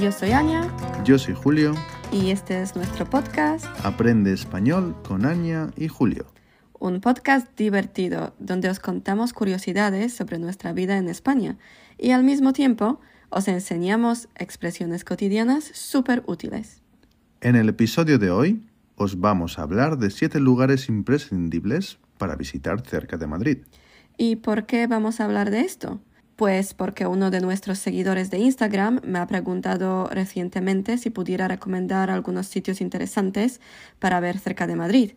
Yo soy Anya Yo soy Julio. y este es nuestro podcast, Aprende español con Anya y Julio. un podcast divertido donde os contamos curiosidades sobre nuestra vida en España y al mismo tiempo os enseñamos expresiones cotidianas súper útiles. En el episodio de hoy os vamos a hablar de siete lugares imprescindibles para visitar cerca de Madrid. ¿Y por qué vamos a hablar de esto? Pues porque uno de nuestros seguidores de Instagram me ha preguntado recientemente si pudiera recomendar algunos sitios interesantes para ver cerca de Madrid.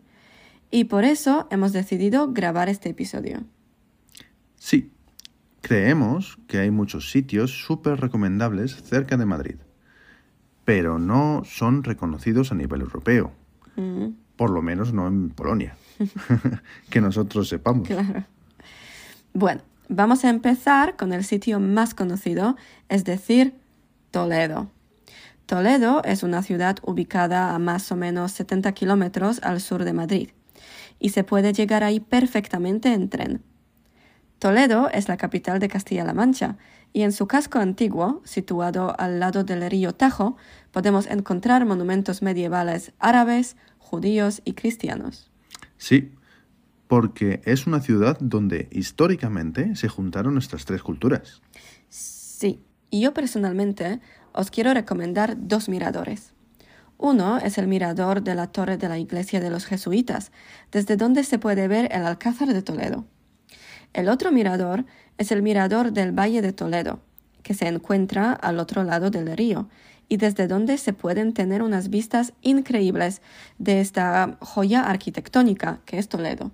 Y por eso hemos decidido grabar este episodio. Sí, creemos que hay muchos sitios súper recomendables cerca de Madrid, pero no son reconocidos a nivel europeo, Mm, por lo menos no en Polonia, que nosotros sepamos. claro. Bueno, vamos a empezar con el sitio más conocido, es decir, Toledo. Toledo es una ciudad ubicada a más o menos 70 kilómetros al sur de Madrid y se puede llegar ahí perfectamente en tren. Toledo es la capital de Castilla-La Mancha y en su casco antiguo, situado al lado del río Tajo, podemos encontrar monumentos medievales árabes, judíos y cristianos. Sí, porque es una ciudad donde históricamente se juntaron nuestras tres culturas. Sí, y yo personalmente os quiero recomendar dos miradores. Uno es el mirador de la torre de la iglesia de los jesuitas, desde donde se puede ver el Alcázar de Toledo. El otro mirador es el mirador del Valle de Toledo, que se encuentra al otro lado del río, y desde donde se pueden tener unas vistas increíbles de esta joya arquitectónica que es Toledo.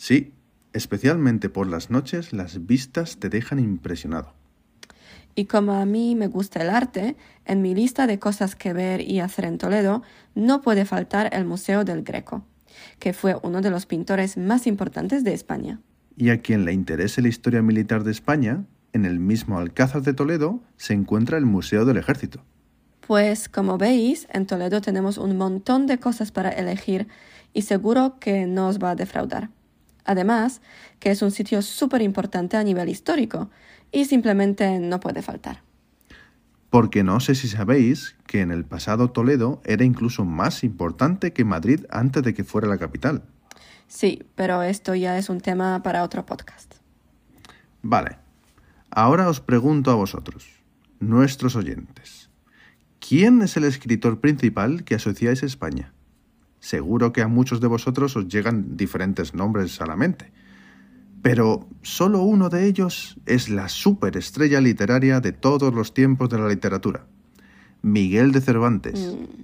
Sí, especialmente por las noches las vistas te dejan impresionado. Y como a mí me gusta el arte, en mi lista de cosas que ver y hacer en Toledo no puede faltar el Museo del Greco, que fue uno de los pintores más importantes de España. Y a quien le interese la historia militar de España, en el mismo Alcázar de Toledo se encuentra el Museo del Ejército. Pues como veis, en Toledo tenemos un montón de cosas para elegir y seguro que no os va a defraudar. Además, que es un sitio súper importante a nivel histórico y simplemente no puede faltar. Porque no sé si sabéis que en el pasado Toledo era incluso más importante que Madrid antes de que fuera la capital. Sí, pero esto ya es un tema para otro podcast. Vale, ahora os pregunto a vosotros, nuestros oyentes, ¿quién es el escritor principal que asociáis a España? Seguro que a muchos de vosotros os llegan diferentes nombres a la mente, pero solo uno de ellos es la superestrella literaria de todos los tiempos de la literatura, Miguel de Cervantes. Mm,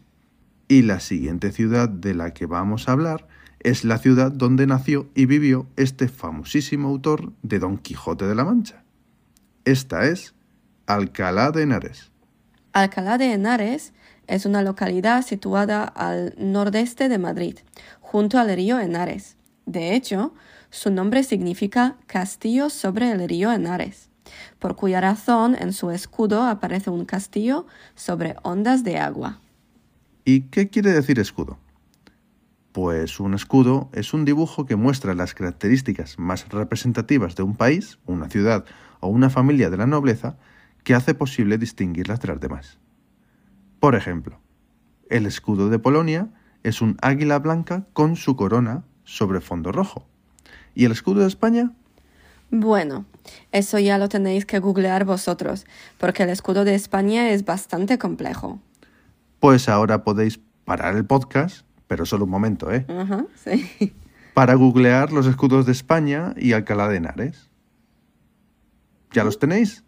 Y la siguiente ciudad de la que vamos a hablar es la ciudad donde nació y vivió este famosísimo autor de Don Quijote de la Mancha. Esta es Alcalá de Henares. Alcalá de Henares es una localidad situada al nordeste de Madrid, junto al río Henares. De hecho, su nombre significa castillo sobre el río Henares, por cuya razón en su escudo aparece un castillo sobre ondas de agua. ¿Y qué quiere decir escudo? Pues un escudo es un dibujo que muestra las características más representativas de un país, una ciudad o una familia de la nobleza que hace posible distinguirlas de las demás. Por ejemplo, el escudo de Polonia es un águila blanca con su corona sobre fondo rojo. ¿Y el escudo de España? Bueno, eso ya lo tenéis que googlear vosotros, porque el escudo de España es bastante complejo. Pues ahora podéis parar el podcast, pero solo un momento, ¿eh? Ajá, sí. Para googlear los escudos de España y Alcalá de Henares. ¿Ya los tenéis?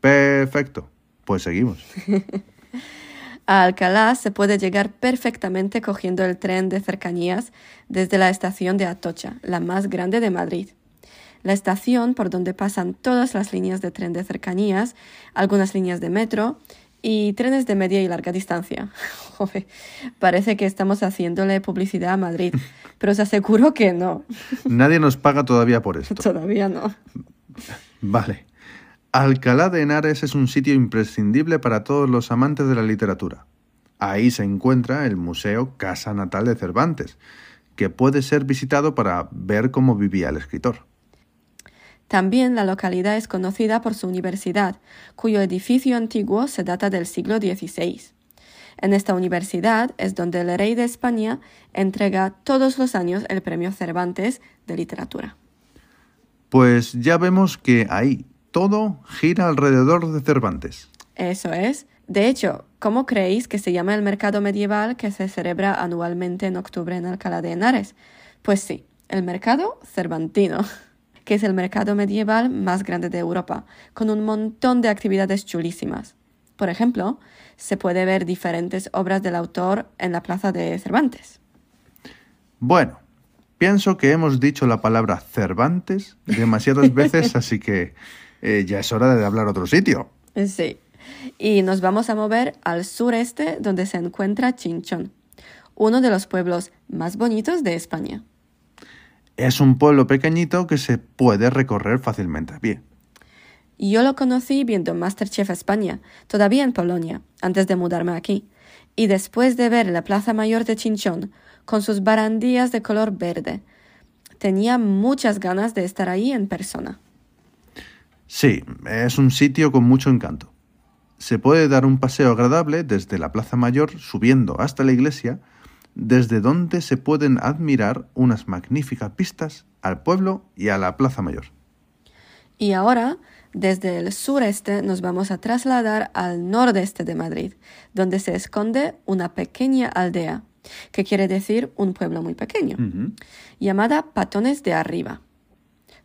Perfecto. Pues seguimos. A Alcalá se puede llegar perfectamente cogiendo el tren de cercanías desde la estación de Atocha, la más grande de Madrid. La estación por donde pasan todas las líneas de tren de cercanías, algunas líneas de metro y trenes de media y larga distancia. Joder, parece que estamos haciéndole publicidad a Madrid, pero os aseguro que no, Nadie nos paga todavía por esto. todavía no. Vale. Alcalá de Henares es un sitio imprescindible para todos los amantes de la literatura. Ahí se encuentra el Museo Casa Natal de Cervantes, que puede ser visitado para ver cómo vivía el escritor. También la localidad es conocida por su universidad, cuyo edificio antiguo se data del siglo XVI. En esta universidad es donde el rey de España entrega todos los años el premio Cervantes de literatura. Pues ya vemos que ahí todo gira alrededor de Cervantes. Eso es. De hecho, ¿cómo creéis que se llama el mercado medieval que se celebra anualmente en octubre en Alcalá de Henares? Pues sí, el mercado cervantino, que es el mercado medieval más grande de Europa, con un montón de actividades chulísimas. Por ejemplo, se puede ver diferentes obras del autor en la plaza de Cervantes. Bueno, pienso que hemos dicho la palabra Cervantes demasiadas veces, así que eh, ya es hora de hablar otro sitio. Sí. Y nos vamos a mover al sureste, donde se encuentra Chinchón, uno de los pueblos más bonitos de España. Es un pueblo pequeñito que se puede recorrer fácilmente a pie. Yo lo conocí viendo Masterchef España, todavía en Polonia, antes de mudarme aquí. Y después de ver la Plaza Mayor de Chinchón, con sus barandillas de color verde, tenía muchas ganas de estar ahí en persona. Sí, es un sitio con mucho encanto. Se puede dar un paseo agradable desde la Plaza Mayor subiendo hasta la iglesia, desde donde se pueden admirar unas magníficas vistas al pueblo y a la Plaza Mayor. Y ahora desde el sureste nos vamos a trasladar al nordeste de Madrid, donde se esconde una pequeña aldea, que quiere decir un pueblo muy pequeño, llamada Patones de Arriba.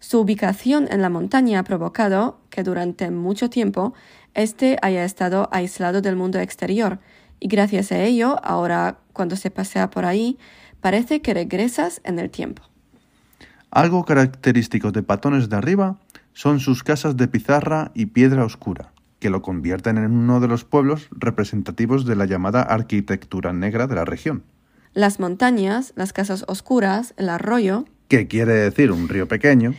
Su ubicación en la montaña ha provocado que durante mucho tiempo éste haya estado aislado del mundo exterior, y gracias a ello, ahora cuando se pasea por ahí, parece que regresas en el tiempo. Algo característico de Patones de Arriba son sus casas de pizarra y piedra oscura, que lo convierten en uno de los pueblos representativos de la llamada arquitectura negra de la región. Las montañas, las casas oscuras, el arroyo, que quiere decir un río pequeño,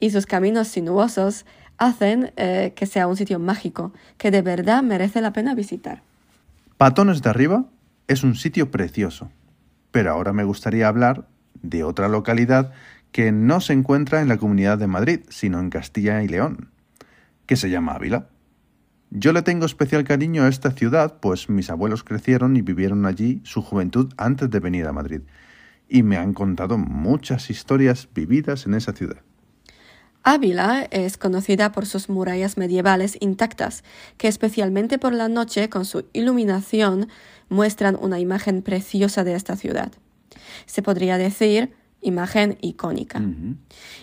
y sus caminos sinuosos hacen eh, que sea un sitio mágico que de verdad merece la pena visitar. Patones de Arriba es un sitio precioso, pero ahora me gustaría hablar de otra localidad que no se encuentra en la Comunidad de Madrid, sino en Castilla y León, que se llama Ávila. Yo le tengo especial cariño a esta ciudad, pues mis abuelos crecieron y vivieron allí su juventud antes de venir a Madrid, y me han contado muchas historias vividas en esa ciudad. Ávila es conocida por sus murallas medievales intactas, que especialmente por la noche, con su iluminación, muestran una imagen preciosa de esta ciudad. Se podría decir imagen icónica.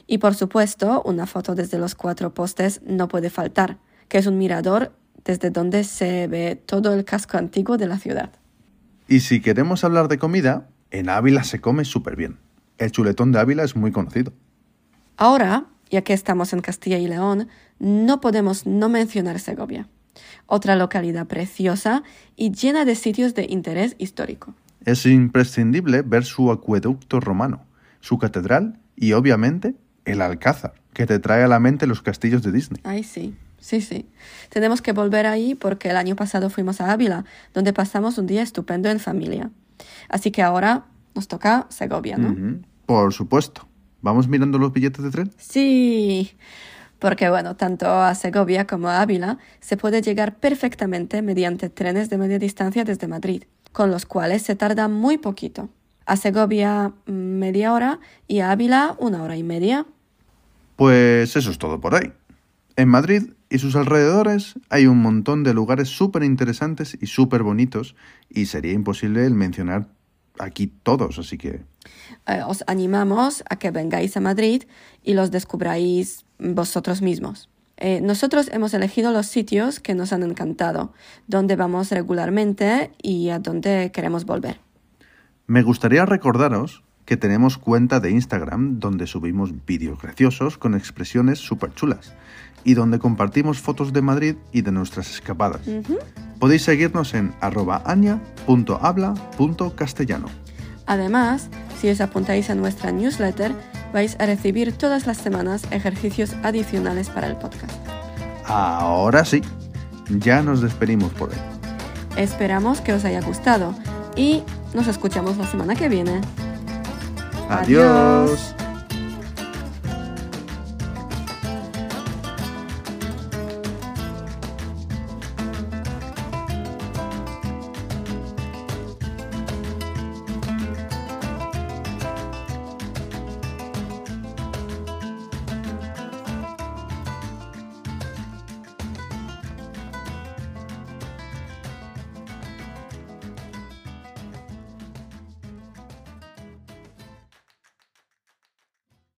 Y por supuesto, una foto desde los cuatro postes no puede faltar, que es un mirador desde donde se ve todo el casco antiguo de la ciudad. Y si queremos hablar de comida, en Ávila se come súper bien. El chuletón de Ávila es muy conocido. Ahora, ya que estamos en Castilla y León, no podemos no mencionar Segovia, otra localidad preciosa y llena de sitios de interés histórico. Es imprescindible ver su acueducto romano, su catedral y obviamente el Alcázar, que te trae a la mente los castillos de Disney. Ay, sí, sí, sí. Tenemos que volver ahí porque el año pasado fuimos a Ávila, donde pasamos un día estupendo en familia. Así que ahora nos toca Segovia, ¿no? Por supuesto. ¿Vamos mirando los billetes de tren? Sí, porque bueno, tanto a Segovia como a Ávila se puede llegar perfectamente mediante trenes de media distancia desde Madrid, con los cuales se tarda muy poquito a Segovia media hora y a Ávila una hora y media. Pues eso es todo por ahí. En Madrid y sus alrededores hay un montón de lugares súper interesantes y súper bonitos y sería imposible el mencionar aquí todos, así que... Eh, os animamos a que vengáis a Madrid y los descubráis vosotros mismos. Eh, nosotros hemos elegido los sitios que nos han encantado, donde vamos regularmente y a donde queremos volver. Me gustaría recordaros que tenemos cuenta de Instagram donde subimos vídeos graciosos con expresiones súper chulas y donde compartimos fotos de Madrid y de nuestras escapadas. Podéis seguirnos en arroba castellano. Además, si os apuntáis a nuestra newsletter, vais a recibir todas las semanas ejercicios adicionales para el podcast. Ahora sí, ya nos despedimos por hoy. Esperamos que os haya gustado y nos escuchamos la semana que viene. Adiós.